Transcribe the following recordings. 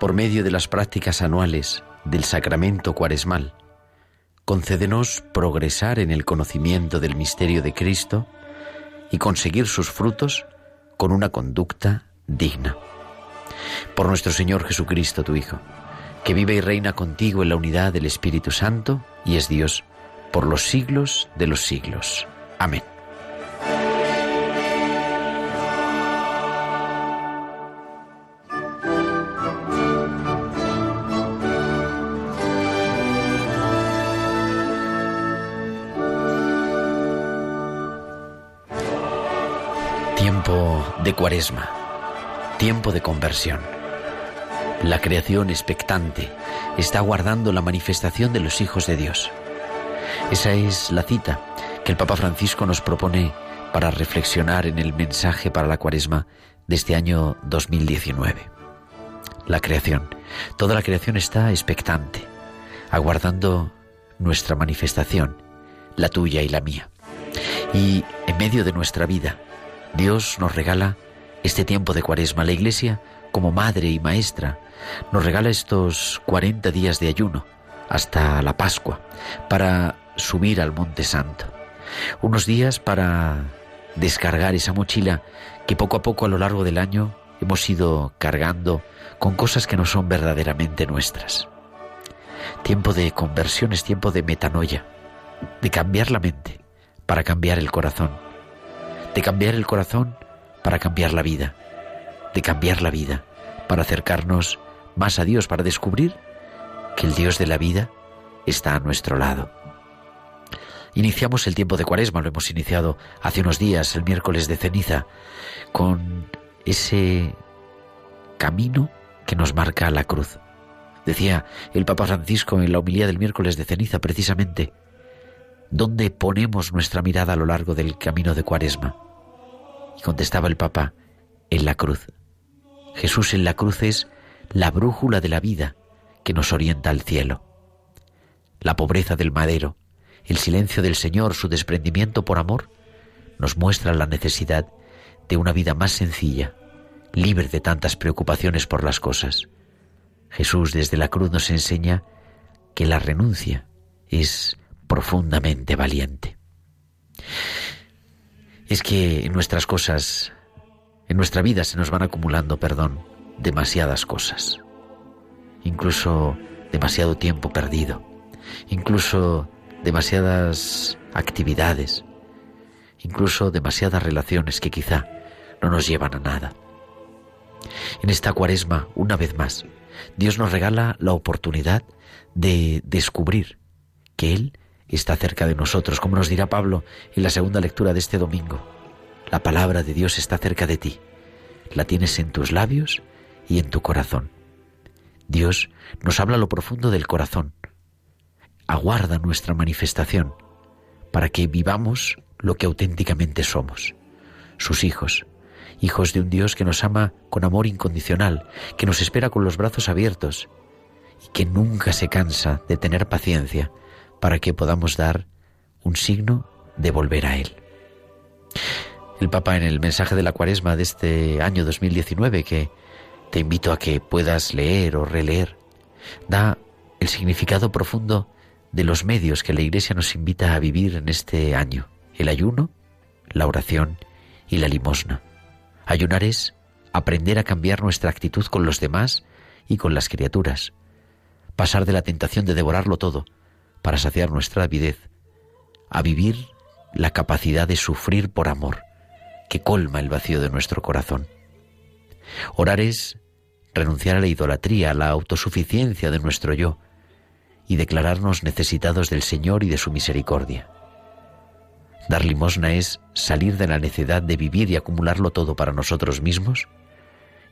Por medio de las prácticas anuales del sacramento cuaresmal, concédenos progresar en el conocimiento del misterio de Cristo y conseguir sus frutos con una conducta digna. Por nuestro Señor Jesucristo, tu Hijo, que vive y reina contigo en la unidad del Espíritu Santo y es Dios por los siglos de los siglos. Amén. Tiempo de cuaresma, tiempo de conversión. La creación expectante está aguardando la manifestación de los hijos de Dios. Esa es la cita que el Papa Francisco nos propone para reflexionar en el mensaje para la cuaresma de este año 2019. La creación, toda la creación está expectante, aguardando nuestra manifestación, la tuya y la mía. Y en medio de nuestra vida, Dios nos regala este tiempo de cuaresma. La Iglesia, como madre y maestra, nos regala estos 40 días de ayuno hasta la Pascua para subir al Monte Santo. Unos días para descargar esa mochila que poco a poco a lo largo del año hemos ido cargando con cosas que no son verdaderamente nuestras. Tiempo de conversión es tiempo de metanoia, de cambiar la mente para cambiar el corazón de cambiar el corazón para cambiar la vida, de cambiar la vida para acercarnos más a Dios, para descubrir que el Dios de la vida está a nuestro lado. Iniciamos el tiempo de Cuaresma, lo hemos iniciado hace unos días, el miércoles de ceniza, con ese camino que nos marca la cruz. Decía el Papa Francisco en la homilía del miércoles de ceniza precisamente, ¿dónde ponemos nuestra mirada a lo largo del camino de Cuaresma? Y contestaba el Papa, en la cruz. Jesús en la cruz es la brújula de la vida que nos orienta al cielo. La pobreza del madero, el silencio del Señor, su desprendimiento por amor, nos muestra la necesidad de una vida más sencilla, libre de tantas preocupaciones por las cosas. Jesús desde la cruz nos enseña que la renuncia es profundamente valiente. Es que en nuestras cosas, en nuestra vida se nos van acumulando, perdón, demasiadas cosas. Incluso demasiado tiempo perdido. Incluso demasiadas actividades. Incluso demasiadas relaciones que quizá no nos llevan a nada. En esta cuaresma, una vez más, Dios nos regala la oportunidad de descubrir que Él está cerca de nosotros, como nos dirá Pablo en la segunda lectura de este domingo. La palabra de Dios está cerca de ti. La tienes en tus labios y en tu corazón. Dios nos habla lo profundo del corazón. Aguarda nuestra manifestación para que vivamos lo que auténticamente somos, sus hijos, hijos de un Dios que nos ama con amor incondicional, que nos espera con los brazos abiertos y que nunca se cansa de tener paciencia para que podamos dar un signo de volver a Él. El Papa en el mensaje de la cuaresma de este año 2019, que te invito a que puedas leer o releer, da el significado profundo de los medios que la Iglesia nos invita a vivir en este año, el ayuno, la oración y la limosna. Ayunar es aprender a cambiar nuestra actitud con los demás y con las criaturas, pasar de la tentación de devorarlo todo para saciar nuestra avidez, a vivir la capacidad de sufrir por amor, que colma el vacío de nuestro corazón. Orar es renunciar a la idolatría, a la autosuficiencia de nuestro yo y declararnos necesitados del Señor y de su misericordia. Dar limosna es salir de la necedad de vivir y acumularlo todo para nosotros mismos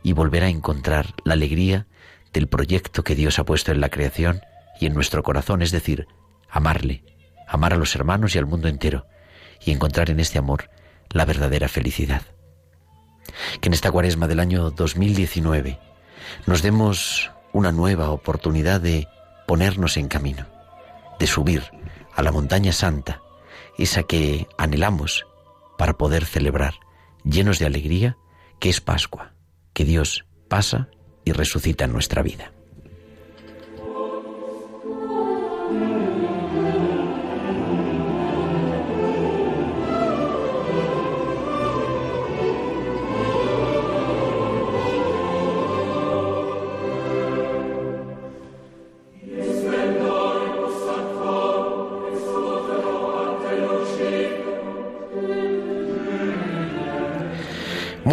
y volver a encontrar la alegría del proyecto que Dios ha puesto en la creación y en nuestro corazón, es decir, amarle, amar a los hermanos y al mundo entero, y encontrar en este amor la verdadera felicidad. Que en esta cuaresma del año 2019 nos demos una nueva oportunidad de ponernos en camino, de subir a la montaña santa, esa que anhelamos para poder celebrar, llenos de alegría, que es Pascua, que Dios pasa y resucita en nuestra vida.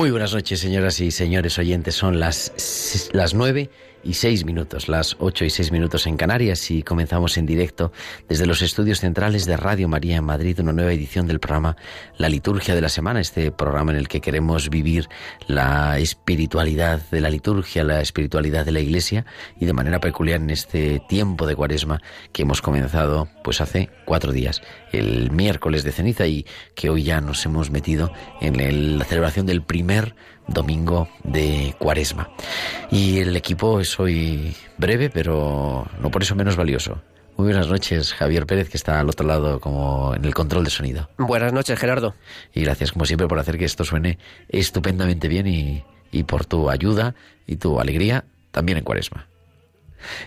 Muy buenas noches, señoras y señores oyentes. Son las, las nueve y seis minutos, las ocho y seis minutos en Canarias y comenzamos en directo desde los estudios centrales de Radio María en Madrid una nueva edición del programa La Liturgia de la Semana, este programa en el que queremos vivir la espiritualidad de la liturgia, la espiritualidad de la Iglesia y de manera peculiar en este tiempo de Cuaresma que hemos comenzado pues hace cuatro días, el miércoles de ceniza y que hoy ya nos hemos metido en la celebración del primer domingo de cuaresma. Y el equipo es hoy breve, pero no por eso menos valioso. Muy buenas noches, Javier Pérez, que está al otro lado como en el control de sonido. Buenas noches, Gerardo. Y gracias, como siempre, por hacer que esto suene estupendamente bien y, y por tu ayuda y tu alegría también en cuaresma.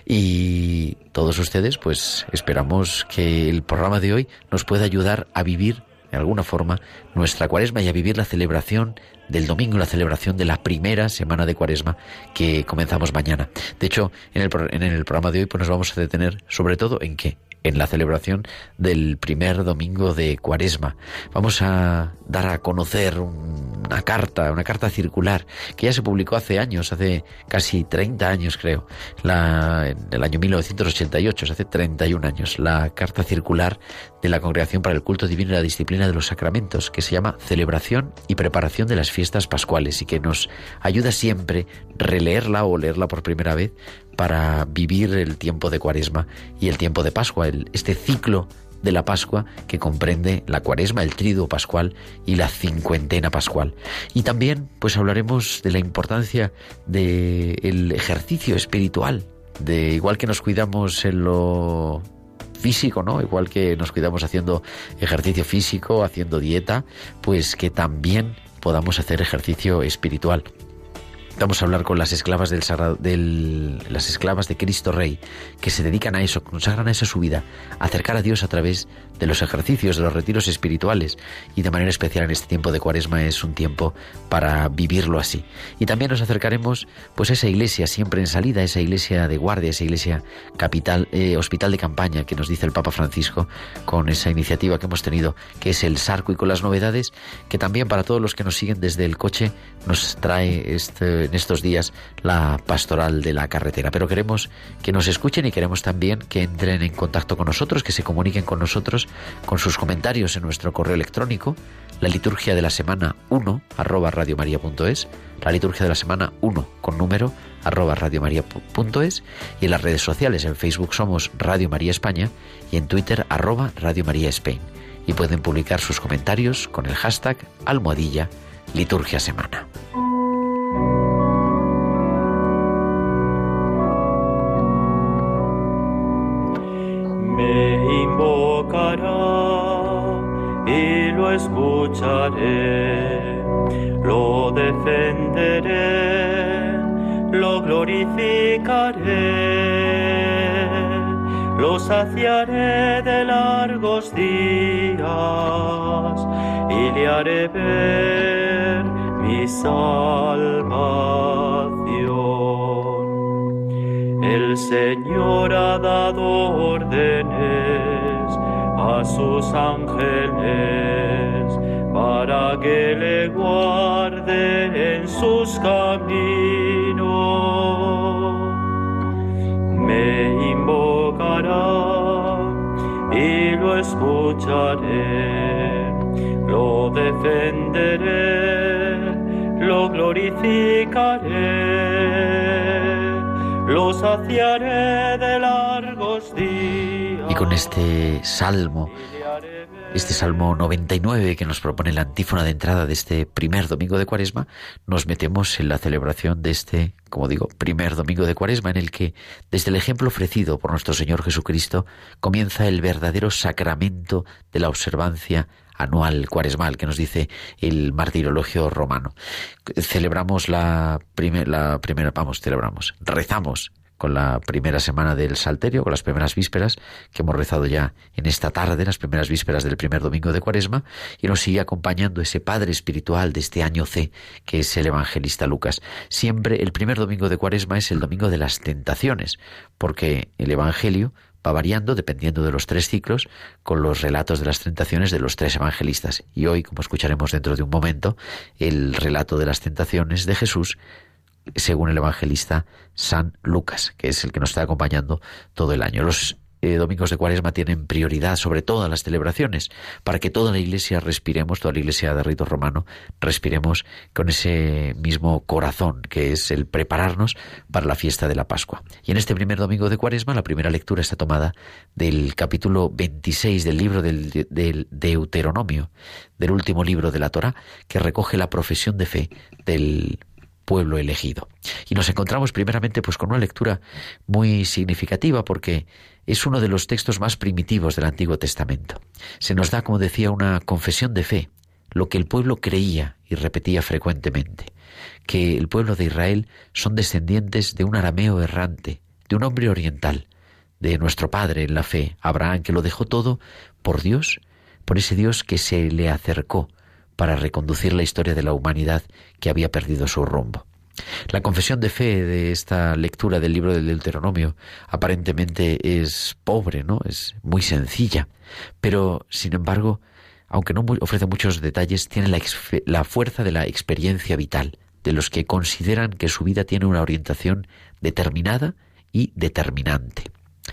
Y todos ustedes, pues esperamos que el programa de hoy nos pueda ayudar a vivir de alguna forma nuestra cuaresma y a vivir la celebración del domingo, la celebración de la primera semana de cuaresma que comenzamos mañana. De hecho, en el, en el programa de hoy pues nos vamos a detener sobre todo en qué? En la celebración del primer domingo de Cuaresma. Vamos a dar a conocer una carta, una carta circular que ya se publicó hace años, hace casi 30 años creo, la, en el año 1988, hace 31 años, la carta circular de la Congregación para el Culto Divino y la Disciplina de los Sacramentos, que se llama Celebración y Preparación de las Fiestas Pascuales y que nos ayuda siempre releerla o leerla por primera vez para vivir el tiempo de Cuaresma y el tiempo de Pascua, este ciclo de la Pascua que comprende la Cuaresma, el Triduo Pascual y la Cincuentena Pascual. Y también pues hablaremos de la importancia del ejercicio espiritual, de igual que nos cuidamos en lo físico, ¿no? Igual que nos cuidamos haciendo ejercicio físico, haciendo dieta, pues que también podamos hacer ejercicio espiritual. Vamos a hablar con las esclavas del, del, las esclavas de Cristo Rey, que se dedican a eso, consagran a eso su vida, acercar a Dios a través de los ejercicios, de los retiros espirituales, y de manera especial en este tiempo de Cuaresma es un tiempo para vivirlo así. Y también nos acercaremos pues a esa iglesia siempre en salida, esa iglesia de guardia, esa iglesia capital, eh, hospital de campaña que nos dice el Papa Francisco con esa iniciativa que hemos tenido, que es el Sarco y con las novedades, que también para todos los que nos siguen desde el coche nos trae este en estos días la pastoral de la carretera. Pero queremos que nos escuchen y queremos también que entren en contacto con nosotros, que se comuniquen con nosotros con sus comentarios en nuestro correo electrónico, la liturgia de la semana 1 arroba radiomaria.es, la liturgia de la semana 1 con número arroba radiomaria.es y en las redes sociales, en Facebook somos Radio María España y en Twitter arroba Radio María Spain. Y pueden publicar sus comentarios con el hashtag almohadilla liturgia semana. Escucharé, lo defenderé, lo glorificaré, lo saciaré de largos días y le haré ver mi salvación. El Señor ha dado órdenes a sus ángeles para que le guarde en sus caminos. Me invocará y lo escucharé, lo defenderé, lo glorificaré, lo saciaré de largos días. Y con este salmo este Salmo 99 que nos propone la antífona de entrada de este primer domingo de Cuaresma, nos metemos en la celebración de este, como digo, primer domingo de Cuaresma en el que, desde el ejemplo ofrecido por nuestro Señor Jesucristo, comienza el verdadero sacramento de la observancia anual cuaresmal que nos dice el martirologio romano. Celebramos la, la primera, vamos, celebramos, rezamos con la primera semana del Salterio, con las primeras vísperas que hemos rezado ya en esta tarde, las primeras vísperas del primer domingo de Cuaresma, y nos sigue acompañando ese Padre espiritual de este año C, que es el evangelista Lucas. Siempre el primer domingo de Cuaresma es el domingo de las tentaciones, porque el Evangelio va variando dependiendo de los tres ciclos con los relatos de las tentaciones de los tres evangelistas. Y hoy, como escucharemos dentro de un momento, el relato de las tentaciones de Jesús según el evangelista San Lucas, que es el que nos está acompañando todo el año. Los eh, domingos de cuaresma tienen prioridad sobre todas las celebraciones, para que toda la iglesia respiremos, toda la iglesia de rito romano, respiremos con ese mismo corazón que es el prepararnos para la fiesta de la Pascua. Y en este primer domingo de cuaresma, la primera lectura está tomada del capítulo 26 del libro del, del Deuteronomio, del último libro de la Torah, que recoge la profesión de fe del pueblo elegido. Y nos encontramos primeramente pues con una lectura muy significativa porque es uno de los textos más primitivos del Antiguo Testamento. Se nos da, como decía, una confesión de fe, lo que el pueblo creía y repetía frecuentemente, que el pueblo de Israel son descendientes de un arameo errante, de un hombre oriental, de nuestro padre en la fe, Abraham, que lo dejó todo por Dios, por ese Dios que se le acercó, para reconducir la historia de la humanidad que había perdido su rumbo. La confesión de fe de esta lectura del libro del Deuteronomio aparentemente es pobre, ¿no? Es muy sencilla, pero sin embargo, aunque no ofrece muchos detalles, tiene la, la fuerza de la experiencia vital de los que consideran que su vida tiene una orientación determinada y determinante.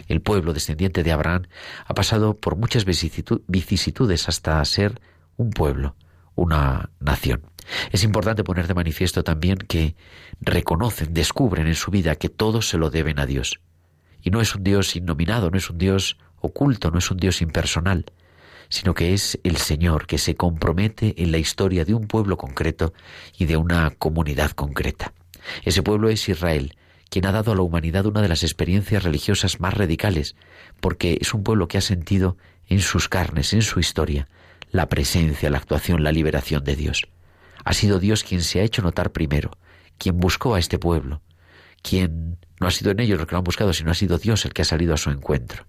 El pueblo descendiente de Abraham ha pasado por muchas vicisitudes hasta ser un pueblo, una nación. Es importante poner de manifiesto también que reconocen, descubren en su vida que todos se lo deben a Dios. Y no es un Dios innominado, no es un Dios oculto, no es un Dios impersonal, sino que es el Señor que se compromete en la historia de un pueblo concreto y de una comunidad concreta. Ese pueblo es Israel, quien ha dado a la humanidad una de las experiencias religiosas más radicales, porque es un pueblo que ha sentido en sus carnes, en su historia, la presencia, la actuación, la liberación de Dios. Ha sido Dios quien se ha hecho notar primero, quien buscó a este pueblo, quien no ha sido en ellos los que lo han buscado, sino ha sido Dios el que ha salido a su encuentro.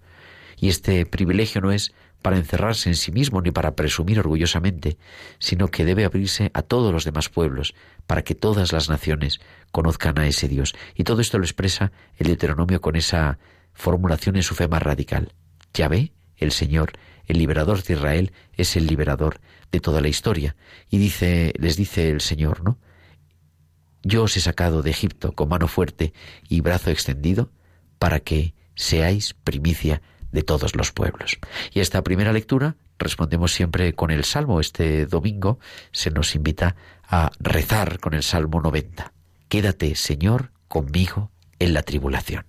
Y este privilegio no es para encerrarse en sí mismo ni para presumir orgullosamente, sino que debe abrirse a todos los demás pueblos, para que todas las naciones conozcan a ese Dios. Y todo esto lo expresa el Deuteronomio con esa formulación en su fe más radical. Yahvé, el Señor, el liberador de Israel es el liberador de toda la historia. Y dice, les dice el Señor, ¿no? Yo os he sacado de Egipto con mano fuerte y brazo extendido para que seáis primicia de todos los pueblos. Y esta primera lectura respondemos siempre con el Salmo. Este domingo se nos invita a rezar con el Salmo 90. Quédate, Señor, conmigo en la tribulación.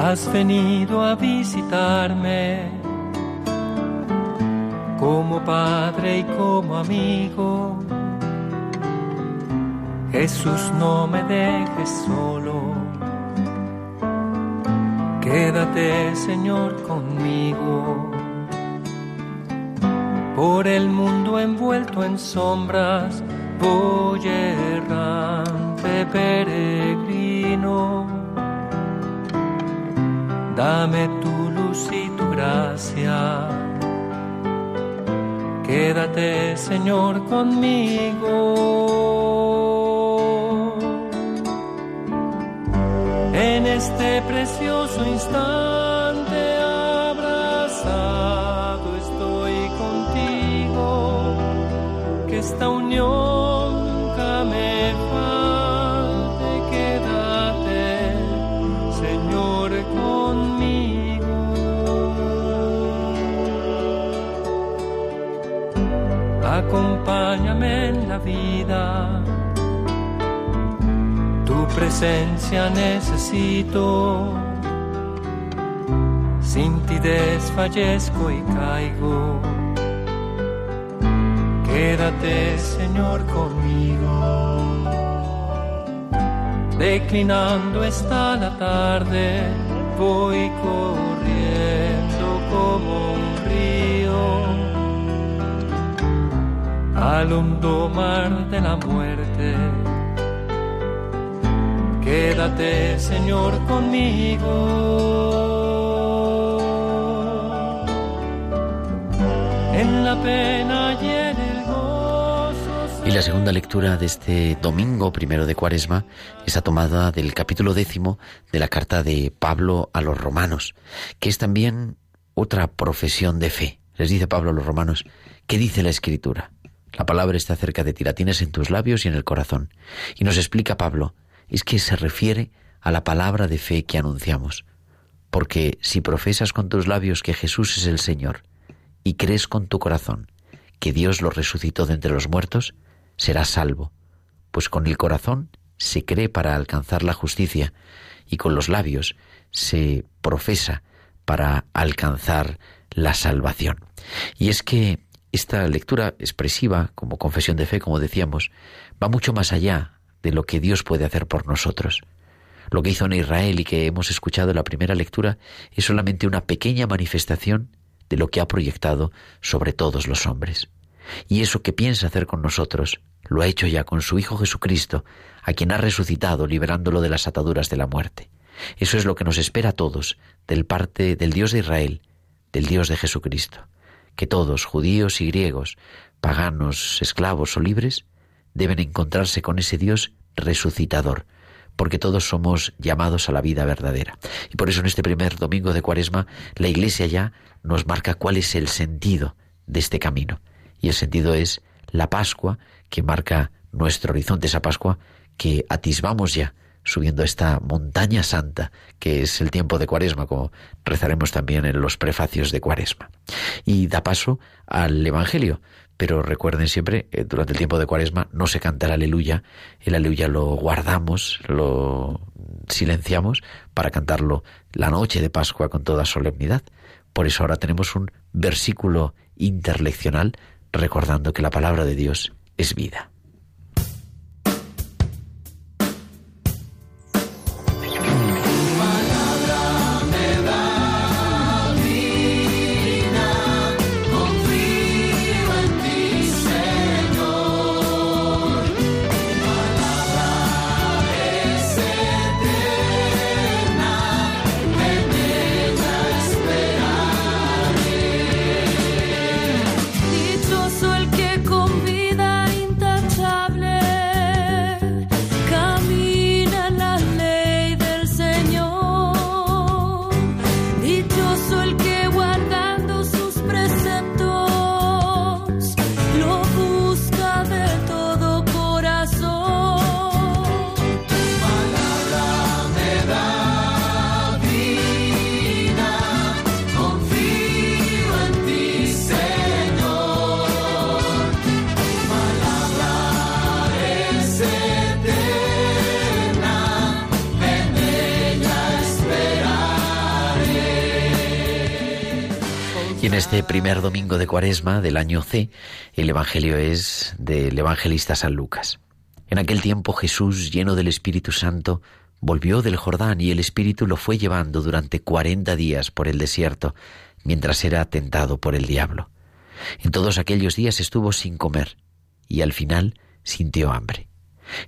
Has venido a visitarme como padre y como amigo. Jesús, no me dejes solo. Quédate, Señor, conmigo. Por el mundo envuelto en sombras, voy errante peregrino dame tu luz y tu gracia. Quédate, Señor, conmigo. En este precioso instante la vida. Tu presencia necesito. Sin ti desfallezco y caigo. Quédate, Señor, conmigo. Declinando está la tarde, voy corriendo como un río al hondo mar de la muerte. Quédate, Señor, conmigo. En la pena y en el gozo. Y la segunda lectura de este domingo primero de Cuaresma está tomada del capítulo décimo de la carta de Pablo a los romanos, que es también otra profesión de fe. Les dice Pablo a los romanos, ¿qué dice la Escritura? La palabra está cerca de ti, la tienes en tus labios y en el corazón. Y nos explica Pablo, es que se refiere a la palabra de fe que anunciamos. Porque si profesas con tus labios que Jesús es el Señor y crees con tu corazón que Dios lo resucitó de entre los muertos, serás salvo. Pues con el corazón se cree para alcanzar la justicia y con los labios se profesa para alcanzar la salvación. Y es que esta lectura expresiva, como confesión de fe, como decíamos, va mucho más allá de lo que Dios puede hacer por nosotros. Lo que hizo en Israel y que hemos escuchado en la primera lectura es solamente una pequeña manifestación de lo que ha proyectado sobre todos los hombres. Y eso que piensa hacer con nosotros, lo ha hecho ya con su Hijo Jesucristo, a quien ha resucitado liberándolo de las ataduras de la muerte. Eso es lo que nos espera a todos, del parte del Dios de Israel, del Dios de Jesucristo que todos, judíos y griegos, paganos, esclavos o libres, deben encontrarse con ese Dios resucitador, porque todos somos llamados a la vida verdadera. Y por eso en este primer domingo de Cuaresma la Iglesia ya nos marca cuál es el sentido de este camino. Y el sentido es la Pascua que marca nuestro horizonte, esa Pascua que atisbamos ya subiendo esta montaña santa que es el tiempo de Cuaresma, como rezaremos también en los prefacios de Cuaresma. Y da paso al Evangelio. Pero recuerden siempre, eh, durante el tiempo de Cuaresma no se canta el aleluya, el aleluya lo guardamos, lo silenciamos para cantarlo la noche de Pascua con toda solemnidad. Por eso ahora tenemos un versículo interleccional recordando que la palabra de Dios es vida. Este primer domingo de Cuaresma del año C, el Evangelio es del evangelista San Lucas. En aquel tiempo Jesús, lleno del Espíritu Santo, volvió del Jordán y el Espíritu lo fue llevando durante cuarenta días por el desierto, mientras era tentado por el diablo. En todos aquellos días estuvo sin comer y al final sintió hambre.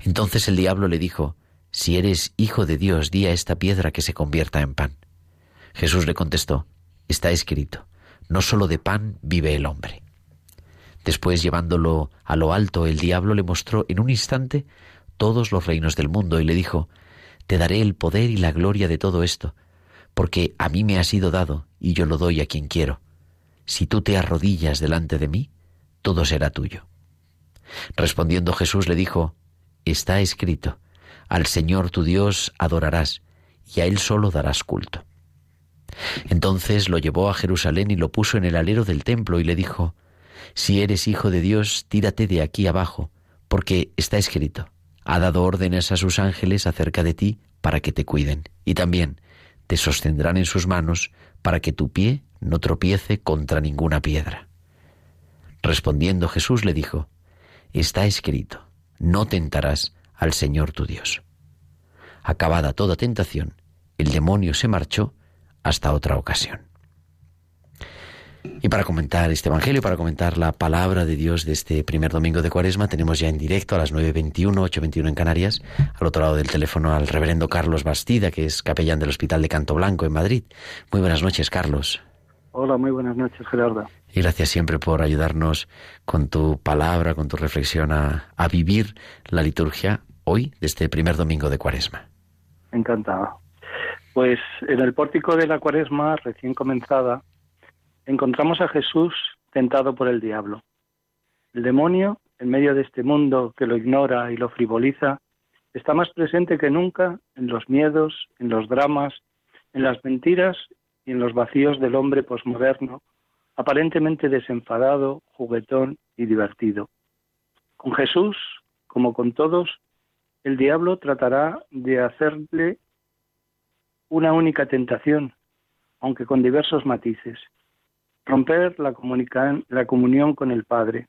Entonces el diablo le dijo, Si eres hijo de Dios, di a esta piedra que se convierta en pan. Jesús le contestó, Está escrito, no sólo de pan vive el hombre. Después, llevándolo a lo alto, el diablo le mostró en un instante todos los reinos del mundo y le dijo, Te daré el poder y la gloria de todo esto, porque a mí me ha sido dado y yo lo doy a quien quiero. Si tú te arrodillas delante de mí, todo será tuyo. Respondiendo Jesús le dijo, Está escrito, al Señor tu Dios adorarás, y a Él solo darás culto. Entonces lo llevó a Jerusalén y lo puso en el alero del templo y le dijo, Si eres hijo de Dios, tírate de aquí abajo, porque está escrito, ha dado órdenes a sus ángeles acerca de ti para que te cuiden, y también te sostendrán en sus manos para que tu pie no tropiece contra ninguna piedra. Respondiendo Jesús le dijo, Está escrito, no tentarás al Señor tu Dios. Acabada toda tentación, el demonio se marchó hasta otra ocasión. Y para comentar este Evangelio, para comentar la palabra de Dios de este primer domingo de Cuaresma, tenemos ya en directo a las 9.21, 8.21 en Canarias, al otro lado del teléfono al reverendo Carlos Bastida, que es capellán del Hospital de Canto Blanco en Madrid. Muy buenas noches, Carlos. Hola, muy buenas noches, Gerardo. Y gracias siempre por ayudarnos con tu palabra, con tu reflexión a, a vivir la liturgia hoy, de este primer domingo de Cuaresma. Encantado. Pues en el pórtico de la Cuaresma recién comenzada, encontramos a Jesús tentado por el diablo. El demonio, en medio de este mundo que lo ignora y lo frivoliza, está más presente que nunca en los miedos, en los dramas, en las mentiras y en los vacíos del hombre posmoderno, aparentemente desenfadado, juguetón y divertido. Con Jesús, como con todos, el diablo tratará de hacerle una única tentación, aunque con diversos matices romper la, comunión con el Padre.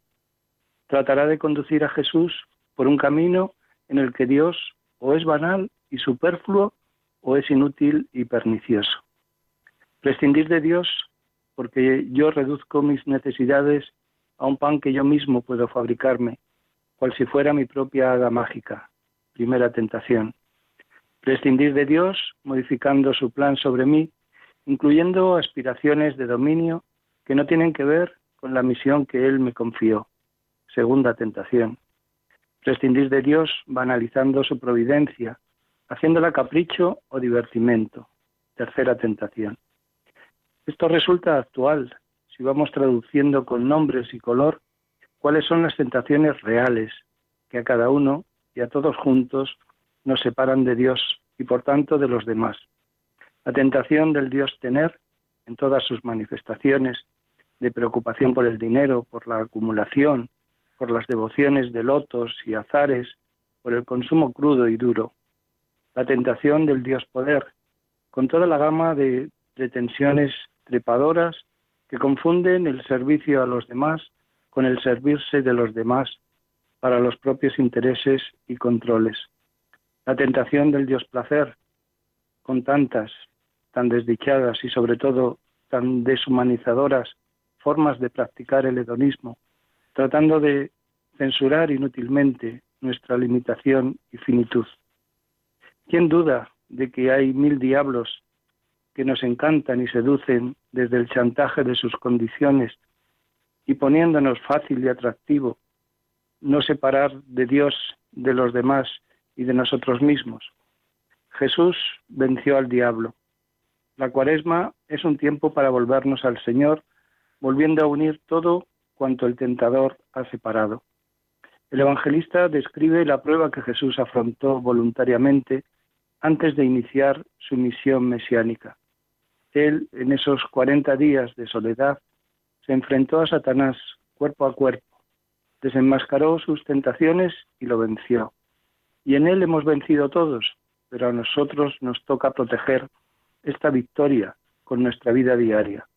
Tratará de conducir a Jesús por un camino en el que Dios o es banal y superfluo o es inútil y pernicioso. Prescindir de Dios porque yo reduzco mis necesidades a un pan que yo mismo puedo fabricarme, cual si fuera mi propia hada mágica. Primera tentación. Prescindir de Dios modificando su plan sobre mí, incluyendo aspiraciones de dominio que no tienen que ver con la misión que Él me confió. Segunda tentación. Prescindir de Dios banalizando su providencia, haciéndola capricho o divertimento. Tercera tentación. Esto resulta actual si vamos traduciendo con nombres y color cuáles son las tentaciones reales que a cada uno y a todos juntos nos separan de Dios y por tanto de los demás. La tentación del Dios tener en todas sus manifestaciones, de preocupación por el dinero, por la acumulación, por las devociones de lotos y azares, por el consumo crudo y duro. La tentación del Dios poder, con toda la gama de pretensiones trepadoras que confunden el servicio a los demás con el servirse de los demás para los propios intereses y controles. La tentación del Dios placer, con tantas, tan desdichadas y sobre todo tan deshumanizadoras formas de practicar el hedonismo, tratando de censurar inútilmente nuestra limitación y finitud. ¿Quién duda de que hay mil diablos que nos encantan y seducen desde el chantaje de sus condiciones y poniéndonos fácil y atractivo no separar de Dios de los demás y de nosotros mismos? Jesús venció al diablo. La cuaresma es un tiempo para volvernos al Señor volviendo a unir todo cuanto el tentador ha separado. El evangelista describe la prueba que Jesús afrontó voluntariamente antes de iniciar su misión mesiánica. Él, en esos cuarenta días de soledad, se enfrentó a Satanás cuerpo a cuerpo, desenmascaró sus tentaciones y lo venció. Y en él hemos vencido todos, pero a nosotros nos toca proteger esta victoria con nuestra vida diaria.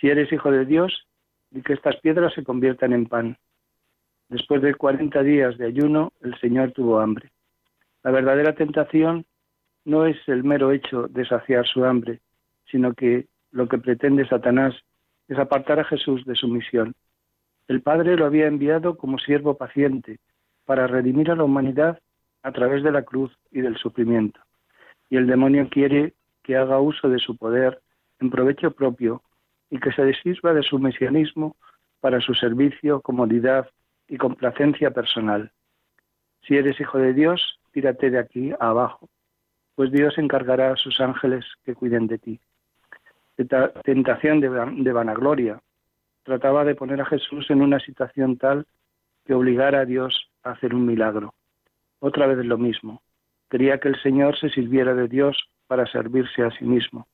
Si eres hijo de Dios, di que estas piedras se conviertan en pan. Después de cuarenta días de ayuno, el Señor tuvo hambre. La verdadera tentación no es el mero hecho de saciar su hambre, sino que lo que pretende Satanás es apartar a Jesús de su misión. El Padre lo había enviado como siervo paciente para redimir a la humanidad a través de la cruz y del sufrimiento. Y el demonio quiere que haga uso de su poder en provecho propio y que se desisba de su mesianismo para su servicio, comodidad y complacencia personal. Si eres hijo de Dios, tírate de aquí a abajo, pues Dios encargará a sus ángeles que cuiden de ti. Tentación de vanagloria. Trataba de poner a Jesús en una situación tal que obligara a Dios a hacer un milagro. Otra vez lo mismo. Quería que el Señor se sirviera de Dios para servirse a sí mismo.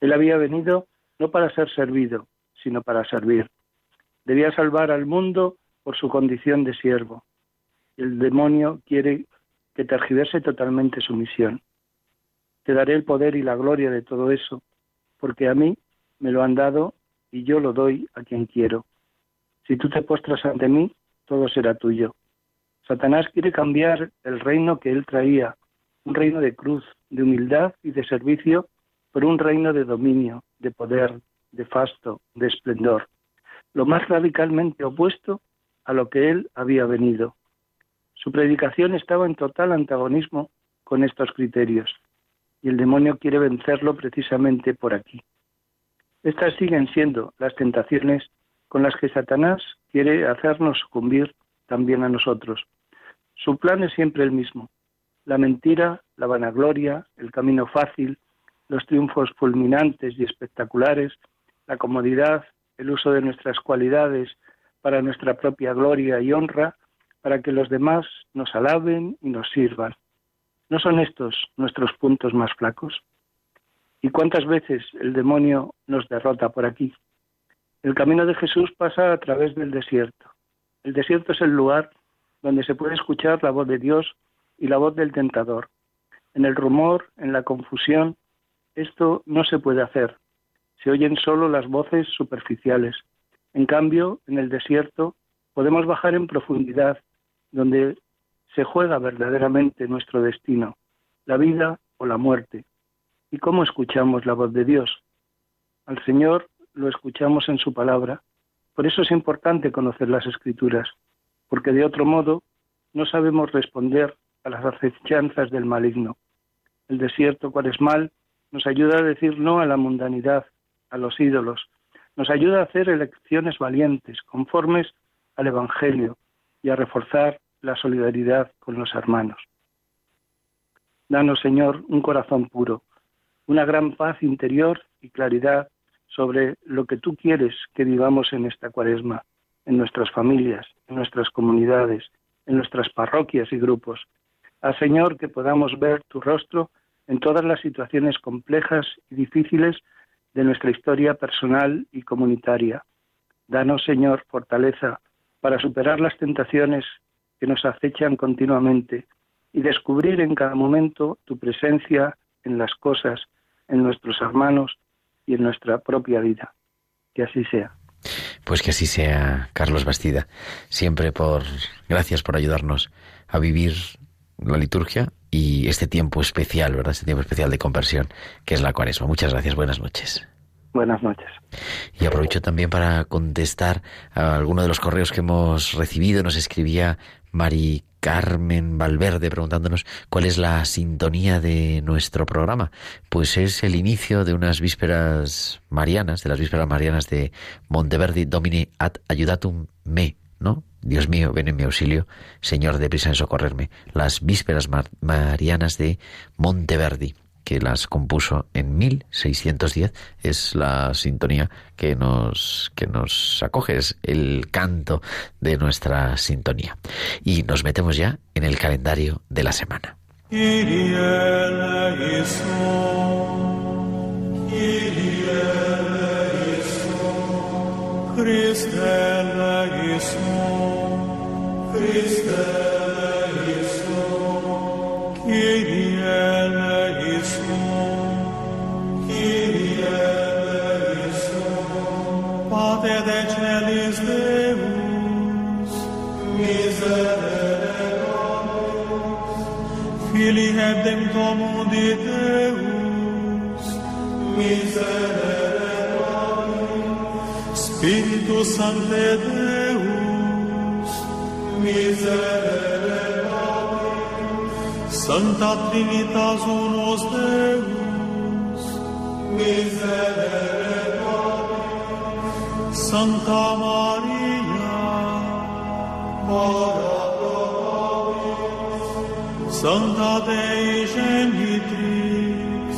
Él había venido no para ser servido, sino para servir. Debía salvar al mundo por su condición de siervo. el demonio quiere que tergiverse totalmente su misión. Te daré el poder y la gloria de todo eso, porque a mí me lo han dado y yo lo doy a quien quiero. Si tú te postras ante mí, todo será tuyo. Satanás quiere cambiar el reino que él traía, un reino de cruz, de humildad y de servicio, por un reino de dominio, de poder, de fasto, de esplendor, lo más radicalmente opuesto a lo que él había venido. Su predicación estaba en total antagonismo con estos criterios, y el demonio quiere vencerlo precisamente por aquí. Estas siguen siendo las tentaciones con las que Satanás quiere hacernos sucumbir también a nosotros. Su plan es siempre el mismo. La mentira, la vanagloria, el camino fácil, los triunfos fulminantes y espectaculares, la comodidad, el uso de nuestras cualidades para nuestra propia gloria y honra, para que los demás nos alaben y nos sirvan. ¿No son estos nuestros puntos más flacos? ¿Y cuántas veces el demonio nos derrota por aquí? El camino de Jesús pasa a través del desierto. El desierto es el lugar donde se puede escuchar la voz de Dios y la voz del tentador. En el rumor, en la confusión, esto no se puede hacer. Se oyen solo las voces superficiales. En cambio, en el desierto podemos bajar en profundidad, donde se juega verdaderamente nuestro destino, la vida o la muerte. ¿Y cómo escuchamos la voz de Dios? Al Señor lo escuchamos en su palabra. Por eso es importante conocer las escrituras, porque de otro modo no sabemos responder a las acechanzas del maligno. El desierto cuaresmal nos ayuda a decir no a la mundanidad, a los ídolos, nos ayuda a hacer elecciones valientes, conformes al Evangelio y a reforzar la solidaridad con los hermanos. Danos, Señor, un corazón puro, una gran paz interior y claridad sobre lo que tú quieres que vivamos en esta cuaresma, en nuestras familias, en nuestras comunidades, en nuestras parroquias y grupos. Al Señor, que podamos ver tu rostro en todas las situaciones complejas y difíciles de nuestra historia personal y comunitaria. Danos, Señor, fortaleza para superar las tentaciones que nos acechan continuamente y descubrir en cada momento tu presencia en las cosas, en nuestros hermanos y en nuestra propia vida. Que así sea. Pues que así sea, Carlos Bastida. Siempre por gracias por ayudarnos a vivir la liturgia y este tiempo especial, ¿verdad? Este tiempo especial de conversión que es la cuaresma. Muchas gracias, buenas noches. Buenas noches. Y aprovecho también para contestar a alguno de los correos que hemos recibido. Nos escribía Mari Carmen Valverde preguntándonos cuál es la sintonía de nuestro programa. Pues es el inicio de unas vísperas marianas, de las vísperas marianas de Monteverdi, Domini ad ayudatum me, ¿no? Dios mío, ven en mi auxilio, Señor, de prisa en socorrerme. Las vísperas marianas de Monteverdi que las compuso en 1610, es la sintonía que nos, que nos acoge, es el canto de nuestra sintonía. Y nos metemos ya en el calendario de la semana. Ate de celis Deus, miserere Dominus. fili redemptum mundi Deus, miserere Dominus. Spiritus Sancte Deus, miserere Dominus. Sancta Trinitas unus Deus, miserere nobis, Sancta Maria, ora Santa Dei Genitrix,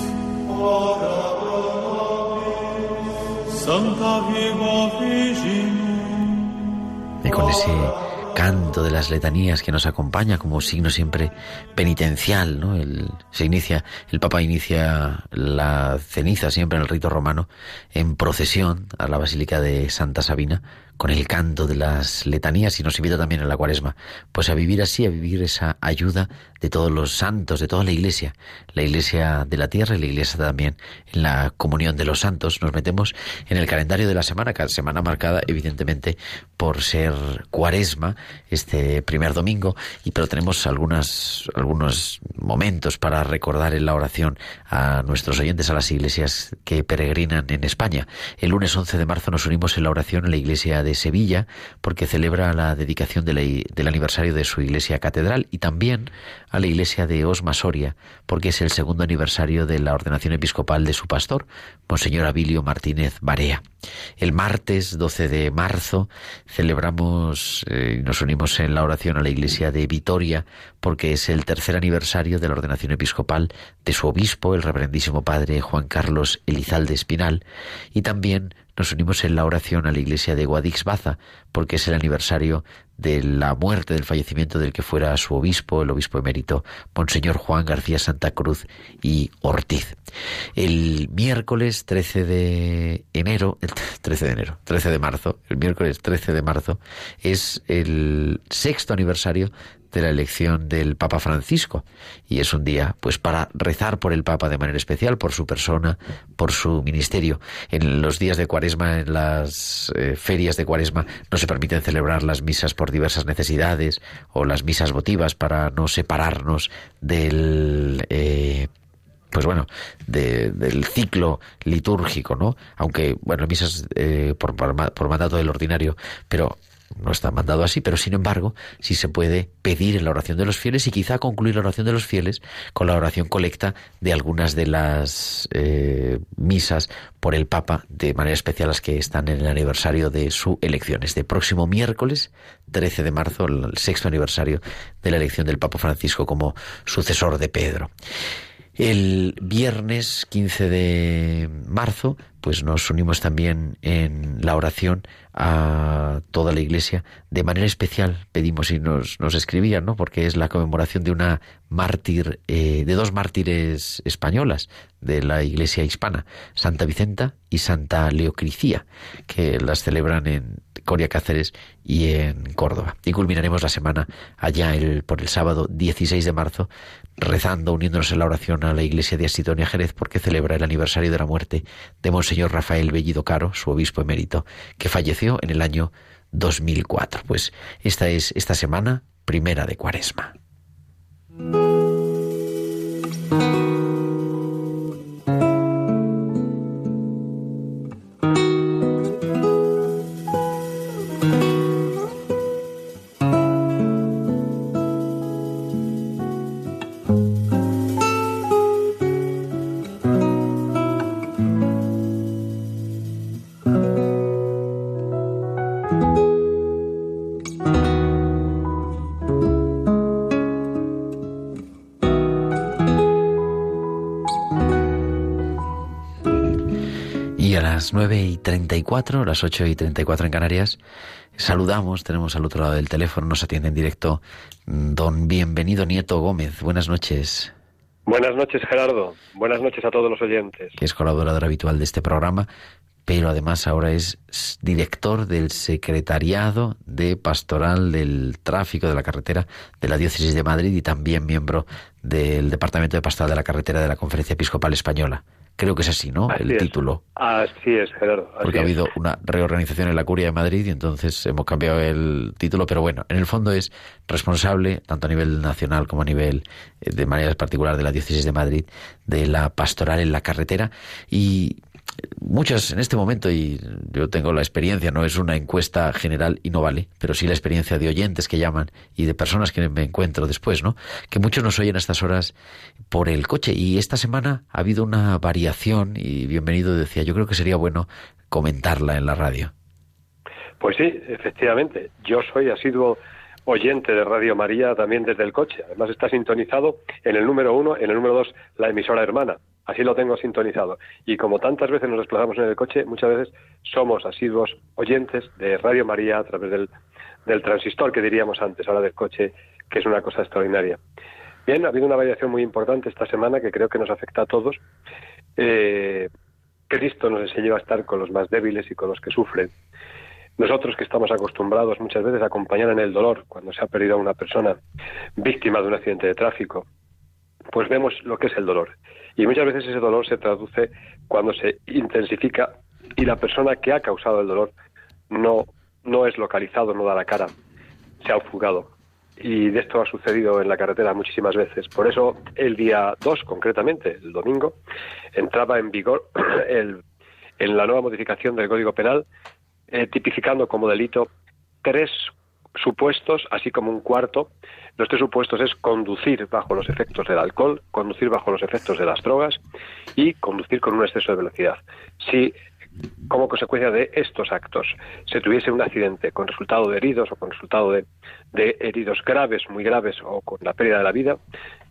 ora pro nobis, Santa Vigo Y con ese canto de las letanías que nos acompaña como signo siempre penitencial, ¿no? El, se inicia, el Papa inicia la ceniza siempre en el rito romano en procesión a la Basílica de Santa Sabina con el canto de las letanías y nos invita también en la cuaresma, pues a vivir así, a vivir esa ayuda de todos los santos, de toda la iglesia, la iglesia de la tierra y la iglesia también en la comunión de los santos. Nos metemos en el calendario de la semana, cada semana marcada evidentemente por ser cuaresma, este primer domingo, y pero tenemos algunas, algunos momentos para recordar en la oración a nuestros oyentes, a las iglesias que peregrinan en España. El lunes 11 de marzo nos unimos en la oración en la iglesia de Sevilla, porque celebra la dedicación del aniversario de su iglesia catedral, y también a la iglesia de Osma Soria, porque es el segundo aniversario de la ordenación episcopal de su pastor, Monseñor Abilio Martínez Barea. El martes 12 de marzo celebramos y eh, nos unimos en la oración a la iglesia de Vitoria, porque es el tercer aniversario de la ordenación episcopal de su obispo, el reverendísimo padre Juan Carlos Elizalde Espinal, y también nos unimos en la oración a la iglesia de Guadix-Baza, porque es el aniversario de la muerte, del fallecimiento del que fuera su obispo, el obispo emérito, Monseñor Juan García Santa Cruz y Ortiz. El miércoles 13 de enero, el 13 de enero, 13 de marzo, el miércoles 13 de marzo, es el sexto aniversario de la elección del Papa Francisco y es un día pues para rezar por el Papa de manera especial, por su persona, por su ministerio. En los días de Cuaresma, en las eh, ferias de Cuaresma, no se permiten celebrar las misas por diversas necesidades o las misas votivas para no separarnos del eh, pues bueno, del ciclo litúrgico, ¿no? Aunque, bueno, misas eh, por, por, mandato del ordinario, pero no está mandado así, pero sin embargo, sí se puede pedir en la oración de los fieles y quizá concluir la oración de los fieles con la oración colecta de algunas de las eh, misas por el Papa, de manera especial las que están en el aniversario de su elección. Este próximo miércoles, 13 de marzo, el sexto aniversario de la elección del Papa Francisco como sucesor de Pedro. El viernes 15 de marzo, pues nos unimos también en la oración a toda la Iglesia. De manera especial pedimos y nos, nos escribían, ¿no? Porque es la conmemoración de una mártir, eh, de dos mártires españolas de la Iglesia hispana, Santa Vicenta y Santa Leocricia, que las celebran en Coria Cáceres y en Córdoba. Y culminaremos la semana allá por el sábado 16 de marzo rezando, uniéndonos en la oración a la iglesia de Asitonia Jerez porque celebra el aniversario de la muerte de Monseñor Rafael Bellido Caro, su obispo emérito, que falleció en el año 2004. Pues esta es esta semana primera de Cuaresma. 34, las 8 y 34 en Canarias. Saludamos, tenemos al otro lado del teléfono, nos atiende en directo mm, don Bienvenido Nieto Gómez. Buenas noches. Buenas noches, Gerardo. Buenas noches a todos los oyentes. Que es colaborador habitual de este programa, pero además ahora es director del Secretariado de Pastoral del Tráfico de la Carretera de la Diócesis de Madrid y también miembro del Departamento de Pastoral de la Carretera de la Conferencia Episcopal Española. Creo que es así, ¿no? el título. Así es, Gerardo. Porque ha habido una reorganización en la Curia de Madrid y entonces hemos cambiado el título, pero bueno, en el fondo es responsable, tanto a nivel nacional como a nivel eh, de manera particular de la Diócesis de Madrid, de la pastoral en la carretera y muchas en este momento, y yo tengo la experiencia, no es una encuesta general y no vale, pero sí la experiencia de oyentes que llaman y de personas que me encuentro después, ¿no? Que muchos nos oyen a estas horas por el coche. Y esta semana ha habido una variación y bienvenido decía, yo creo que sería bueno comentarla en la radio. Pues sí, efectivamente. Yo soy asiduo oyente de Radio María también desde el coche. Además está sintonizado en el número uno, en el número dos, la emisora hermana. Así lo tengo sintonizado. Y como tantas veces nos desplazamos en el coche, muchas veces somos asiduos oyentes de Radio María a través del, del transistor que diríamos antes, ahora del coche, que es una cosa extraordinaria. Bien, ha habido una variación muy importante esta semana que creo que nos afecta a todos. Eh, Cristo nos enseñó a estar con los más débiles y con los que sufren. Nosotros que estamos acostumbrados muchas veces a acompañar en el dolor cuando se ha perdido a una persona víctima de un accidente de tráfico, pues vemos lo que es el dolor. Y muchas veces ese dolor se traduce cuando se intensifica y la persona que ha causado el dolor no, no es localizado, no da la cara, se ha fugado. Y de esto ha sucedido en la carretera muchísimas veces. Por eso el día 2, concretamente, el domingo, entraba en vigor el, en la nueva modificación del Código Penal, eh, tipificando como delito tres supuestos, así como un cuarto. Los tres supuestos es conducir bajo los efectos del alcohol, conducir bajo los efectos de las drogas y conducir con un exceso de velocidad. Si como consecuencia de estos actos se tuviese un accidente con resultado de heridos o con resultado de, heridos graves, muy graves o con la pérdida de la vida,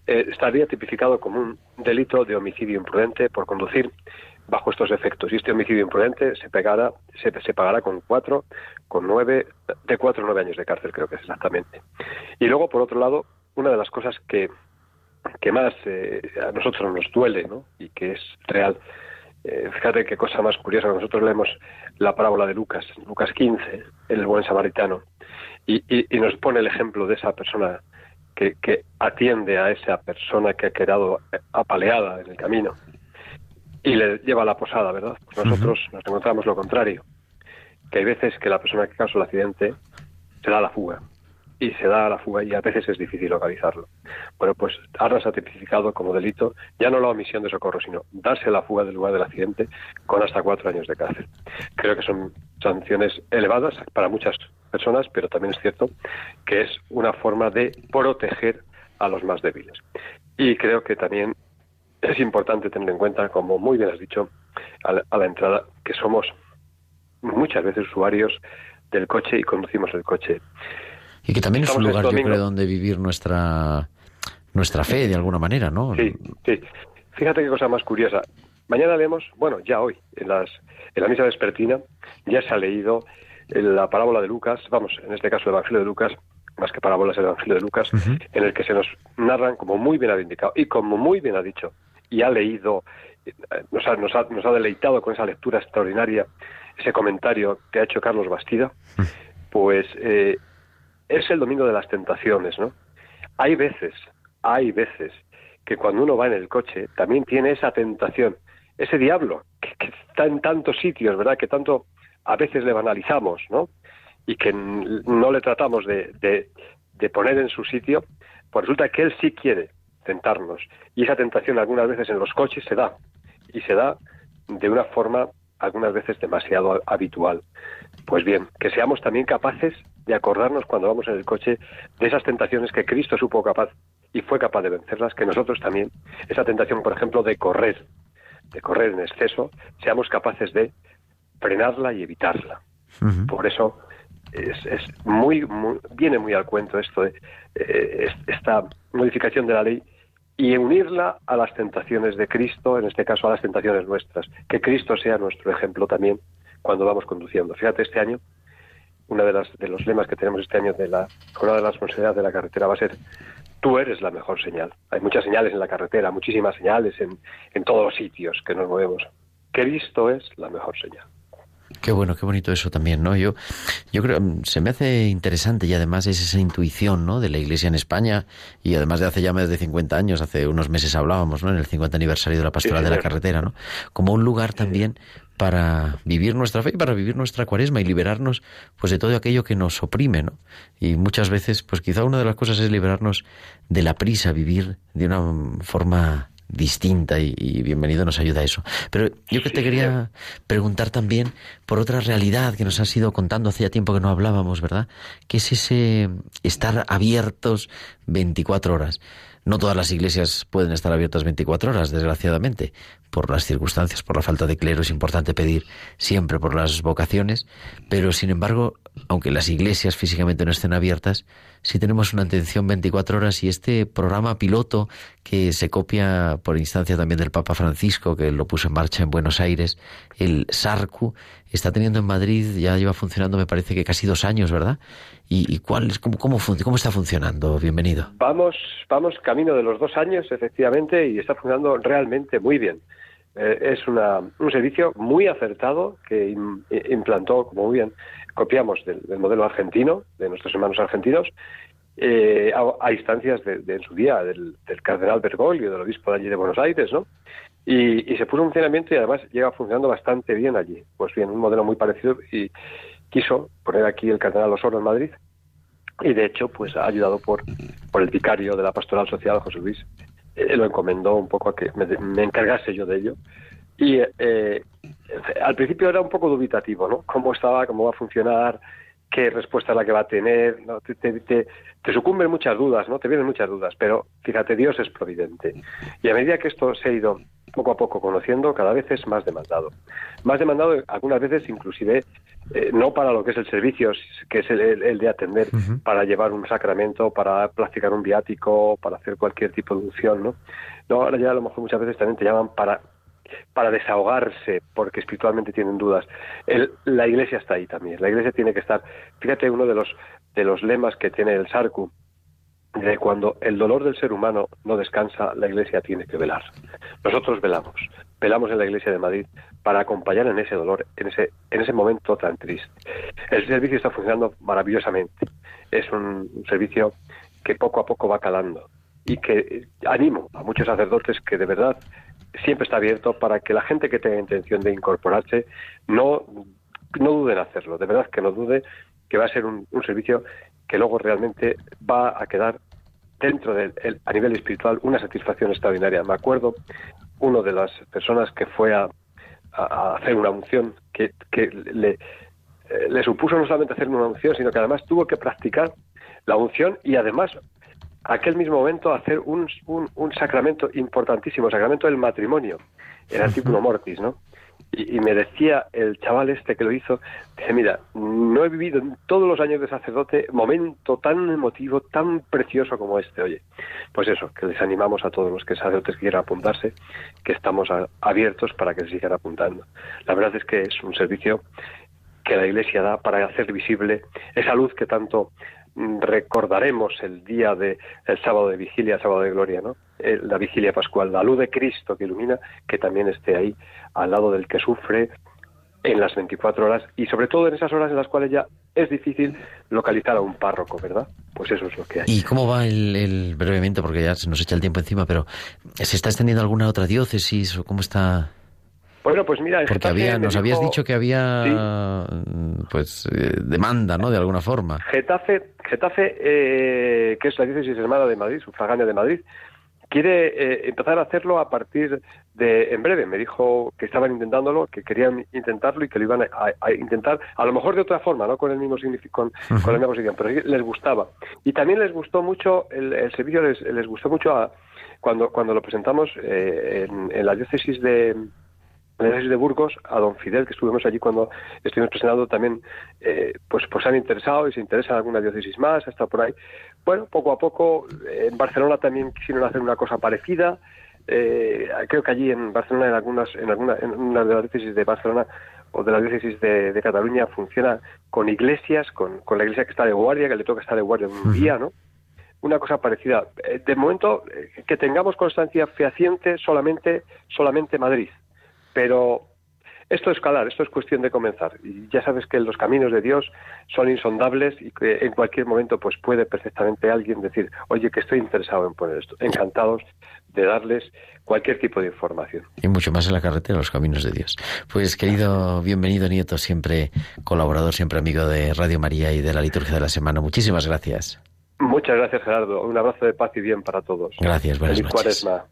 eh, estaría tipificado como un delito de homicidio imprudente por conducir bajo estos efectos. Y este homicidio imprudente se, se, se pagará con cuatro, con nueve, de cuatro a nueve años de cárcel, creo que es exactamente. Y luego, por otro lado, una de las cosas que, que más eh, a nosotros nos duele, ¿no? y que es real, eh, fíjate qué cosa más curiosa, nosotros leemos la parábola de Lucas, Lucas 15, el buen samaritano, y, y, nos pone el ejemplo de esa persona que, que, atiende a esa persona que ha quedado apaleada en el camino y le lleva a la posada, ¿verdad? Pues nosotros nos encontramos lo contrario, que hay veces que la persona que causó el accidente se da a la fuga y se da a la fuga y a veces es difícil localizarlo. Bueno, pues ahora se ha tipificado como delito ya no la omisión de socorro, sino darse la fuga del lugar del accidente con hasta cuatro años de cárcel. Creo que son sanciones elevadas para muchas personas, pero también es cierto que es una forma de proteger a los más débiles. Y creo que también es importante tener en cuenta, como muy bien has dicho a la, entrada, que somos muchas veces usuarios del coche y conducimos el coche. Y que también es un lugar, yo creo, donde vivir nuestra nuestra fe de alguna manera, ¿no? Sí, sí. Fíjate qué cosa más curiosa. Mañana leemos, bueno, ya hoy, en, las, en la misa vespertina, ya se ha leído la parábola de Lucas, vamos, en este caso el Evangelio de Lucas, más que parábolas el Evangelio de Lucas, en el que se nos narran, como muy bien ha indicado y como muy bien ha dicho, y ha leído, eh, nos ha, nos ha, nos ha deleitado con esa lectura extraordinaria, ese comentario que ha hecho Carlos Bastida, pues eh, es el domingo de las tentaciones, ¿no? Hay veces, hay veces que cuando uno va en el coche también tiene esa tentación, ese diablo que, está en tantos sitios, ¿verdad? Que tanto a veces le banalizamos, ¿no? Y que no le tratamos de, de, poner en su sitio, pues resulta que él sí quiere tentarnos. Y esa tentación algunas veces en los coches se da. Y se da de una forma algunas veces demasiado habitual. Pues bien, que seamos también capaces de acordarnos cuando vamos en el coche de esas tentaciones que Cristo supo capaz y fue capaz de vencerlas, que nosotros también, esa tentación, por ejemplo, de correr, de correr en exceso, seamos capaces de frenarla y evitarla. Por eso es, muy, viene muy al cuento esto de eh, esta modificación de la ley y unirla a las tentaciones de Cristo, en este caso a las tentaciones nuestras. Que Cristo sea nuestro ejemplo también cuando vamos conduciendo. Fíjate, este año uno de, de los lemas que tenemos este año de la Jornada de la Responsabilidad de la Carretera va a ser tú eres la mejor señal. Hay muchas señales en la carretera, muchísimas señales en, en todos los sitios que nos movemos. Cristo es la mejor señal. Qué bueno, qué bonito eso también, ¿no? Yo, yo creo, se me hace interesante y además es esa intuición, ¿no? De la Iglesia en España y además de hace ya más de 50 años, hace unos meses hablábamos, ¿no? En el 50 aniversario de la Pastoral de la Carretera, ¿no? Como un lugar también para vivir nuestra fe y para vivir nuestra cuaresma y liberarnos pues de todo aquello que nos oprime, ¿no? Y muchas veces, pues quizá una de las cosas es liberarnos de la prisa, vivir de una forma distinta y, bienvenido nos ayuda a eso. Pero yo que te quería preguntar también por otra realidad que nos has ido contando hace ya tiempo que no hablábamos, ¿verdad? Que es ese estar abiertos 24 horas. No todas las iglesias pueden estar abiertas 24 horas, desgraciadamente, por las circunstancias, por la falta de clero. Es importante pedir siempre por las vocaciones, pero sin embargo, aunque las iglesias físicamente no estén abiertas, sí tenemos una atención 24 horas y este programa piloto que se copia por instancia también del Papa Francisco, que lo puso en marcha en Buenos Aires, el SARCU, está teniendo en Madrid, ya lleva funcionando me parece que casi dos años, ¿verdad? ¿Y, cuál es, cómo, está funcionando? Bienvenido. Vamos, vamos camino de los dos años, efectivamente, y está funcionando realmente muy bien. eh, es una, un servicio muy acertado que implantó, como muy bien copiamos del, modelo argentino, de nuestros hermanos argentinos, eh, a, instancias de, en su día del, cardenal Bergoglio, del obispo de allí de Buenos Aires, ¿no? Y, se puso en funcionamiento y además lleva funcionando bastante bien allí. Pues bien, un modelo muy parecido y quiso poner aquí el cardenal Osorno en Madrid y de hecho pues ha ayudado por, el vicario de la pastoral social, José Luis, eh, lo encomendó un poco a que me, encargase yo de ello. Y eh, al principio era un poco dubitativo, ¿no? ¿Cómo estaba, cómo va a funcionar, qué respuesta es la que va a tener? ¿no? Te, te, te, sucumben muchas dudas, ¿no? Te vienen muchas dudas, pero fíjate, Dios es providente. Y a medida que esto se ha ido poco a poco conociendo, cada vez es más demandado. Más demandado algunas veces inclusive eh, no para lo que es el servicio, que es el, de atender, para llevar un sacramento, para practicar un viático, para hacer cualquier tipo de unción, ¿no? No, ahora ya a lo mejor muchas veces también te llaman para para desahogarse porque espiritualmente tienen dudas. la iglesia está ahí también. La iglesia tiene que estar. Fíjate uno de los de los lemas que tiene el Sarku de cuando el dolor del ser humano no descansa, la Iglesia tiene que velar. Nosotros velamos, velamos en la Iglesia de Madrid para acompañar en ese dolor, en ese, en ese momento tan triste. El servicio está funcionando maravillosamente. Es un, servicio que poco a poco va calando y que animo a muchos sacerdotes que de verdad siempre está abierto para que la gente que tenga intención de incorporarse no, no dude en hacerlo, de verdad que no dude que va a ser un servicio que luego realmente va a quedar dentro del a nivel espiritual una satisfacción extraordinaria. Me acuerdo uno de las personas que fue a, hacer una unción que, le, eh, le supuso no solamente hacer una unción, sino que además tuvo que practicar la unción y además aquel mismo momento hacer un, un, un sacramento importantísimo, el sacramento del matrimonio, el artículo mortis, ¿no? Y, me decía el chaval este que lo hizo, dice, mira, no he vivido en todos los años de sacerdote momento tan emotivo, tan precioso como este, oye. Pues eso, que les animamos a todos los que sacerdotes quieran apuntarse, que estamos abiertos para que se sigan apuntando. La verdad es que es un servicio que la Iglesia da para hacer visible esa luz que tanto recordaremos el día de el sábado de vigilia, sábado de gloria, ¿no? La vigilia pascual, la luz de Cristo que ilumina, que también esté ahí al lado del que sufre en las 24 horas y sobre todo en esas horas en las cuales ya es difícil localizar a un párroco, ¿verdad? Pues eso es lo que hay. ¿Y cómo va el, brevemente, porque ya se nos echa el tiempo encima, pero ¿se está extendiendo alguna otra diócesis o cómo está? Bueno, pues mira, porque había, nos habías dicho que había, pues, eh, demanda, ¿no? De alguna forma. Getafe, Getafe, eh, que es la diócesis hermana de Madrid, sufragánea de Madrid, quiere eh, empezar a hacerlo a partir de en breve. Me dijo que estaban intentándolo, que querían intentarlo y que lo iban a, intentar, a lo mejor de otra forma, no con el mismo con, con la misma posición, pero les gustaba. Y también les gustó mucho el, servicio, les, les, gustó mucho a, cuando cuando lo presentamos en, en la diócesis de de Burgos, a don Fidel, que estuvimos allí cuando estuvimos presentando también, eh, pues, pues se han interesado y se interesa en alguna diócesis más, hasta por ahí. Bueno, poco a poco, en Barcelona también quisieron hacer una cosa parecida. Eh, creo que allí en Barcelona, en algunas, en alguna, en una de las diócesis de Barcelona o de la diócesis de, Cataluña funciona con iglesias, con, con, la iglesia que está de guardia, que le toca estar de guardia un día, ¿no? Una cosa parecida. Eh, de momento, que tengamos constancia fehaciente solamente, solamente Madrid pero esto es escalar, esto es cuestión de comenzar. Y ya sabes que los caminos de Dios son insondables y que en cualquier momento pues puede perfectamente alguien decir, oye, que estoy interesado en poner esto. Encantados de darles cualquier tipo de información. Y mucho más en la carretera, los caminos de Dios. Pues querido, bienvenido Nieto, siempre colaborador, siempre amigo de Radio María y de la Liturgia de la Semana. Muchísimas gracias. Muchas gracias, Gerardo. Un abrazo de paz y bien para todos. Gracias, buenas Feliz Cuaresma.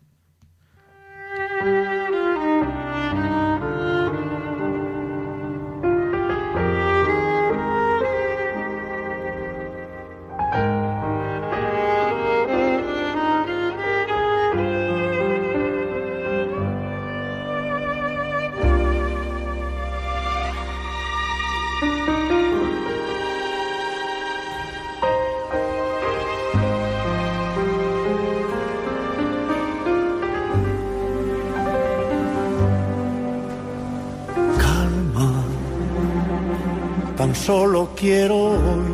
Solo quiero hoy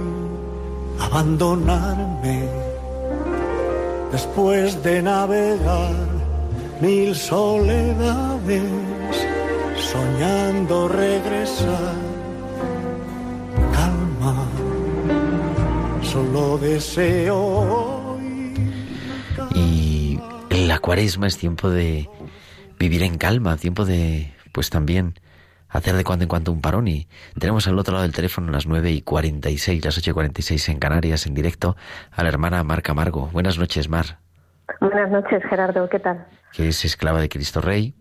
abandonarme después de navegar mil soledades, soñando regresar. Calma, solo deseo. Y la cuaresma es tiempo de vivir en calma, tiempo de, pues también, hacer de cuando en cuando un parón. Y tenemos al otro lado del teléfono las 9 y 46, las 8 y 46 en Canarias, en directo, a la hermana Mar Camargo. Buenas noches, Mar. Buenas noches, Gerardo, ¿qué tal? Que es esclava de Cristo Rey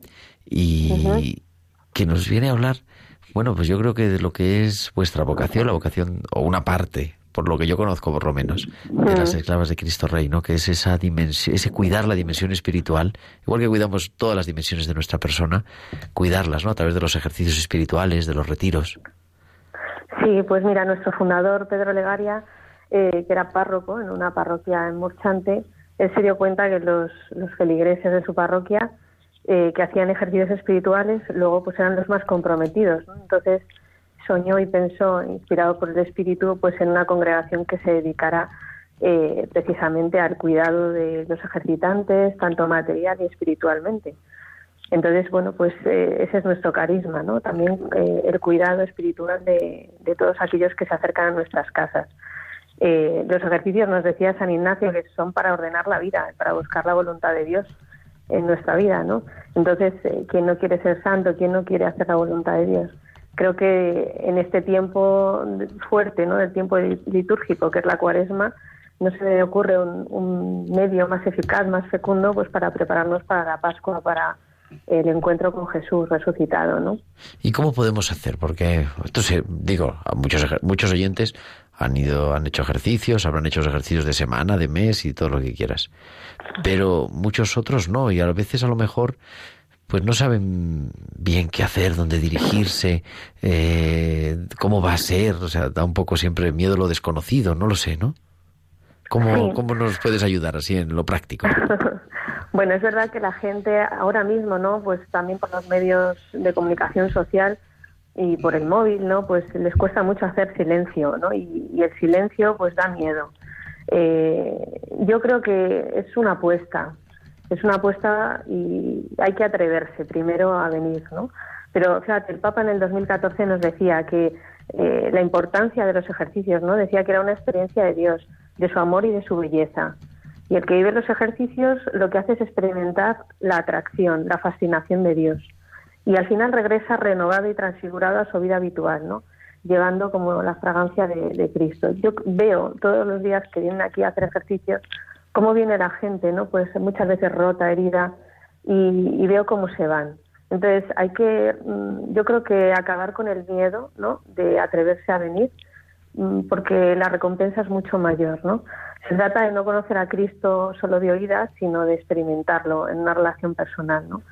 y que nos viene a hablar, bueno, pues yo creo que de lo que es vuestra vocación, la vocación, o una parte, por lo que yo conozco por lo menos, de las esclavas de Cristo Rey, ¿no? Que es esa dimensión, ese cuidar la dimensión espiritual, igual que cuidamos todas las dimensiones de nuestra persona, cuidarlas, ¿no? A través de los ejercicios espirituales, de los retiros. Sí, pues mira, nuestro fundador, Pedro Legaria, eh, que era párroco en una parroquia en Murchante, él se dio cuenta que los, los feligreses de su parroquia eh, que hacían ejercicios espirituales luego pues eran los más comprometidos. ¿no? Entonces soñó y pensó, inspirado por el Espíritu, pues en una congregación que se dedicara eh, precisamente al cuidado de los ejercitantes, tanto material y espiritualmente. Entonces, bueno, pues eh, ese es nuestro carisma, ¿no? También eh, el cuidado espiritual de, de, todos aquellos que se acercan a nuestras casas. Eh, los ejercicios, nos decía San Ignacio, que son para ordenar la vida, para buscar la voluntad de Dios en nuestra vida, ¿no? Entonces, ¿quién no quiere ser santo? ¿Quién no quiere hacer la voluntad de Dios? Creo que en este tiempo fuerte, ¿no? Del tiempo litúrgico, que es la cuaresma, no se me ocurre un, un medio más eficaz, más fecundo, pues para prepararnos para la Pascua, para el encuentro con Jesús resucitado, ¿no? ¿Y cómo podemos hacer? Porque esto digo, a muchos muchos oyentes han ido, han hecho ejercicios, habrán hecho ejercicios de semana, de mes y todo lo que quieras. Pero muchos otros no, y a veces a lo mejor pues no saben bien qué hacer, dónde dirigirse, eh, cómo va a ser, o sea, da un poco siempre miedo lo desconocido, no lo sé, ¿no? ¿Cómo, Sí. ¿Cómo nos puedes ayudar así en lo práctico? Bueno, es verdad que la gente ahora mismo, ¿no? Pues también por los medios de comunicación social y por el móvil, ¿no? Pues les cuesta mucho hacer silencio, ¿no? Y, y el silencio, pues da miedo. Eh, yo creo que es una apuesta, es una apuesta y hay que atreverse primero a venir, ¿no? Pero fíjate, el Papa en el 2014 nos decía que eh, la importancia de los ejercicios, ¿no? Decía que era una experiencia de Dios, de su amor y de su belleza. Y el que vive los ejercicios lo que hace es experimentar la atracción, la fascinación de Dios. Y al final regresa renovado y transfigurado a su vida habitual, ¿no? Llevando como la fragancia de, de Cristo. Yo veo todos los días que vienen aquí a hacer ejercicios cómo viene la gente, ¿no? Pues muchas veces rota, herida, y, y veo cómo se van. Entonces hay que, mm, yo creo que acabar con el miedo, ¿no? De atreverse a venir, mm, porque la recompensa es mucho mayor, ¿no? Se trata de no conocer a Cristo solo de oídas, sino de experimentarlo en una relación personal, ¿no?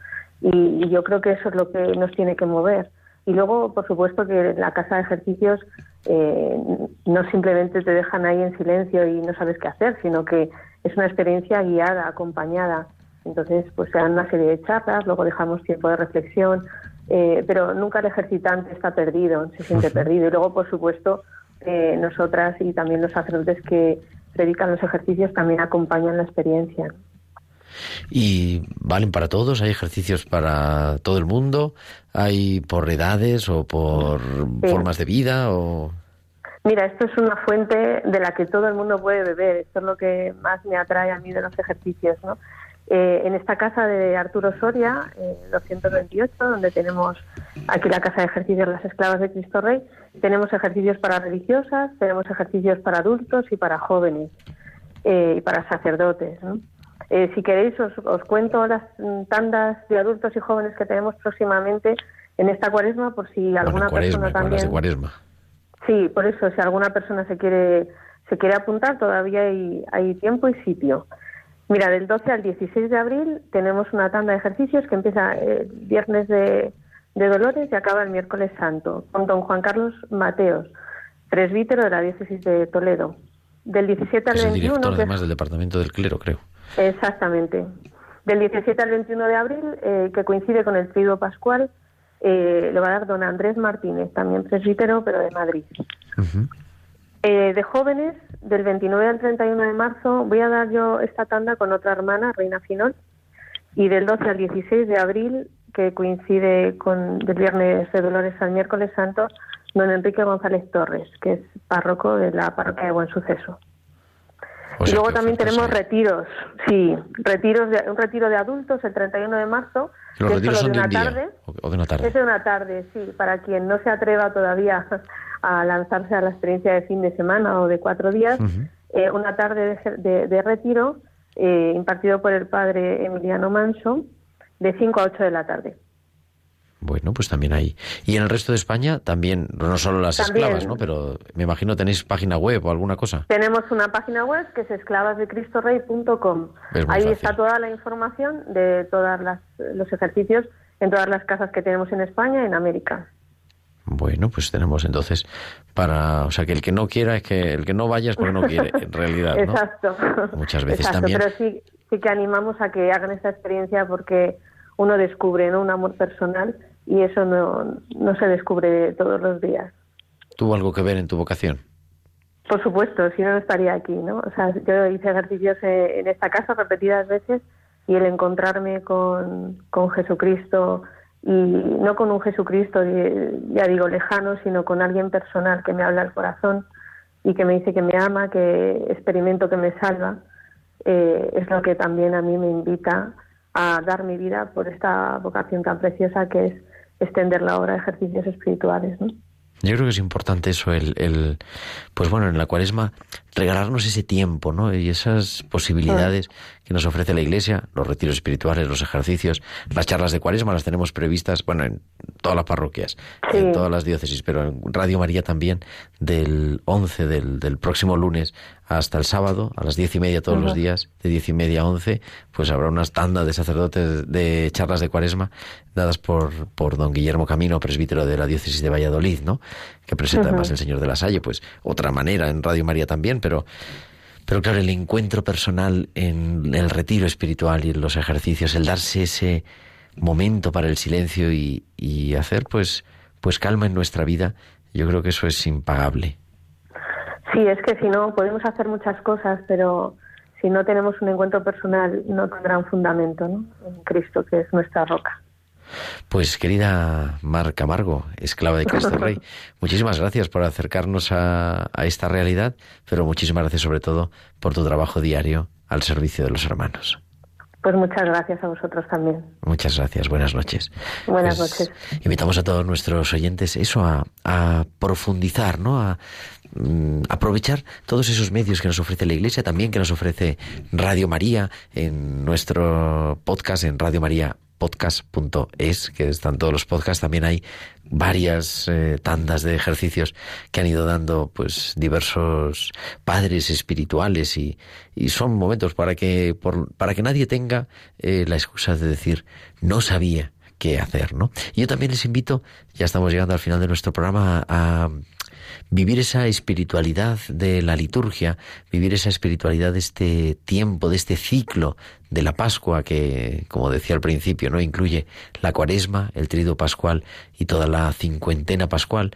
Y, y yo creo que eso es lo que nos tiene que mover. Y luego, por supuesto, que la casa de ejercicios eh, no simplemente te dejan ahí en silencio y no sabes qué hacer, sino que es una experiencia guiada, acompañada. Entonces, pues se dan una serie de charlas, luego dejamos tiempo de reflexión, eh, pero nunca el ejercitante está perdido, se siente perdido. Y luego, por supuesto, eh, nosotras y también los sacerdotes que predican los ejercicios también acompañan la experiencia. ¿Y valen para todos? ¿Hay ejercicios para todo el mundo? ¿Hay por edades o por Sí. formas de vida? o Mira, esto es una fuente de la que todo el mundo puede beber. Esto es lo que más me atrae a mí de los ejercicios, ¿no? Eh, en esta casa de Arturo Soria, eh, 228, donde tenemos aquí la casa de ejercicios Las Esclavas de Cristo Rey, tenemos ejercicios para religiosas, tenemos ejercicios para adultos y para jóvenes eh, y para sacerdotes. ¿no? Eh, si queréis, os, os cuento las mm, tandas de adultos y jóvenes que tenemos próximamente en esta cuaresma, por si alguna bueno, cuaresma, persona las de también. cuaresma. Sí, por eso, si alguna persona se quiere, se quiere apuntar, todavía hay, hay tiempo y sitio. Mira, del 12 al 16 de abril tenemos una tanda de ejercicios que empieza el viernes de, de Dolores y acaba el miércoles santo, con don Juan Carlos Mateos, presbítero de la diócesis de Toledo. Del 17 al Es el 21, director, además, del departamento del clero, creo. Exactamente. Del 17 al 21 de abril, eh, que coincide con el Triduo Pascual, eh, le va a dar don Andrés Martínez, también presbítero, pero de Madrid. Eh, de jóvenes, del 29 al 31 de marzo, voy a dar yo esta tanda con otra hermana, Reina Finol, Y del 12 al 16 de abril, que coincide con del viernes de Dolores al miércoles santo, don Enrique González Torres, que es párroco de la parroquia de Buen Suceso. Y luego también tenemos retiros, sí, retiros de, un retiro de adultos el 31 de marzo, es solo son de una un día, tarde. o de una tarde. Es de una tarde, sí, para quien no se atreva todavía a lanzarse a la experiencia de fin de semana o de cuatro días, eh, una tarde de, de- de retiro eh, impartido por el padre Emiliano Manso de 5 a 8 de la tarde. Bueno, pues también hay. Y en el resto de España también, no solo las También. esclavas, ¿no? Pero me imagino tenéis página web o alguna cosa. Tenemos una página web que es esclavasdecristorey.com. Es Ahí fácil. está toda la información de todos los ejercicios en todas las casas que tenemos en España y en América. Bueno, pues tenemos entonces para, o sea, que el que no quiera es que el que no vaya es porque no quiere, en realidad, ¿no? Exacto. Muchas veces Exacto, también. Pero sí, sí que animamos a que hagan esta experiencia porque uno descubre ¿no? un amor personal y eso no, no se descubre todos los días. ¿Tuvo algo que ver en tu vocación? Por supuesto, si no, no estaría aquí, ¿no? O sea, yo hice ejercicios en esta casa repetidas veces y el encontrarme con, con Jesucristo y no con un Jesucristo, eh, ya digo, lejano, sino con alguien personal que me habla al corazón y que me dice que me ama, que experimento que me salva, eh, es lo que también a mí me invita a dar mi vida por esta vocación tan preciosa que es extender la obra de ejercicios espirituales, ¿no? Yo creo que es importante eso, el, el, pues bueno, en la cuaresma regalarnos ese tiempo, ¿no? Y esas posibilidades que nos ofrece la Iglesia, los retiros espirituales, los ejercicios, las charlas de cuaresma las tenemos previstas, bueno, en todas las parroquias, en todas las diócesis, pero en Radio María también, del 11 del, del próximo lunes hasta el sábado, a las diez y media todos los días, de diez y media a once, pues habrá unas tandas de sacerdotes de charlas de cuaresma dadas por, por don Guillermo Camino, presbítero de la diócesis de Valladolid, ¿no? Que presenta además el Señor de la Salle, pues otra manera en Radio María también, pero, pero claro, el encuentro personal en el retiro espiritual y en los ejercicios, el darse ese momento para el silencio y, hacer pues, pues calma en nuestra vida, yo creo que eso es impagable. Sí, es que si no, podemos hacer muchas cosas, pero si no tenemos un encuentro personal, no tendrá un fundamento, ¿no? En Cristo, que es nuestra roca. Pues querida Mar Camargo, esclava de Cristo Rey, muchísimas gracias por acercarnos a, a esta realidad, pero muchísimas gracias sobre todo por tu trabajo diario al servicio de los hermanos. Pues muchas gracias a vosotros también. Muchas gracias, buenas noches. Buenas Pues, noches. Invitamos a todos nuestros oyentes eso a, a profundizar, ¿no? A mm, aprovechar todos esos medios que nos ofrece la Iglesia, también que nos ofrece Radio María en nuestro podcast en Radio María podcast.es, que están todos los podcasts, también hay varias eh, tandas de ejercicios que han ido dando pues diversos padres espirituales y, y son momentos para que para que nadie tenga eh, la excusa de decir no sabía qué hacer, ¿no? Y yo también les invito, ya estamos llegando al final de nuestro programa, a vivir esa espiritualidad de la liturgia, vivir esa espiritualidad de este tiempo, de este ciclo de la Pascua que, como decía al principio, no incluye la Cuaresma, el Trido Pascual y toda la cincuentena pascual.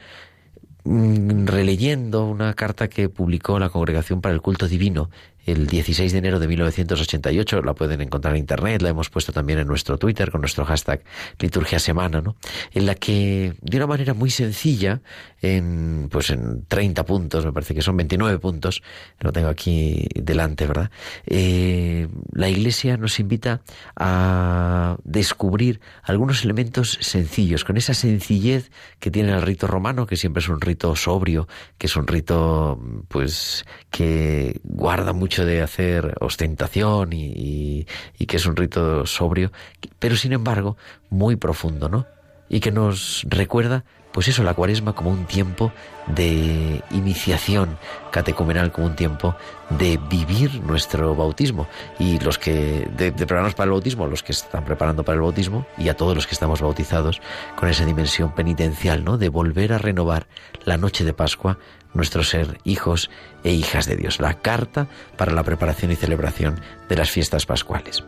Mm, releyendo una carta que publicó la Congregación para el Culto Divino el 16 de enero de 1988, la pueden encontrar en internet, la hemos puesto también en nuestro Twitter con nuestro hashtag liturgia semana, ¿no? En la que de una manera muy sencilla, en pues en 30 puntos, me parece que son 29 puntos, lo tengo aquí delante, ¿verdad? Eh, la Iglesia nos invita a descubrir algunos elementos sencillos, con esa sencillez que tiene el rito romano, que siempre es un rito sobrio, que es un rito pues que guarda de hacer ostentación y que es un rito sobrio, pero sin embargo muy profundo, ¿no? Y que nos recuerda, pues eso, la cuaresma como un tiempo de iniciación catecumenal, como un tiempo de vivir nuestro bautismo. Y los que, de, prepararnos para el bautismo, los que están preparando para el bautismo, y a todos los que estamos bautizados, con esa dimensión penitencial, ¿no? De volver a renovar la noche de Pascua nuestro ser hijos e hijas de Dios. La carta para la preparación y celebración de las fiestas pascuales.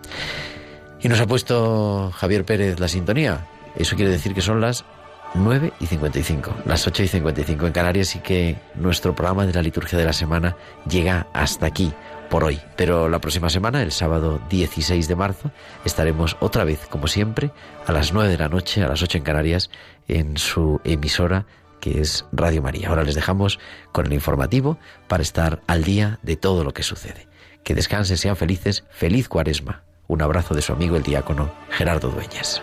Y nos ha puesto Javier Pérez la sintonía. Eso quiere decir que son las 9 y 55, las 8 y 55 en Canarias y que nuestro programa de la liturgia de la semana llega hasta aquí. por hoy. Pero la próxima semana, el sábado 16 de marzo, estaremos otra vez, como siempre, a las 9 de la noche, a las 8 en Canarias, en su emisora que es Radio María. Ahora les dejamos con el informativo para estar al día de todo lo que sucede. Que descansen, sean felices, feliz cuaresma. Un abrazo de su amigo el diácono Gerardo Dueñas.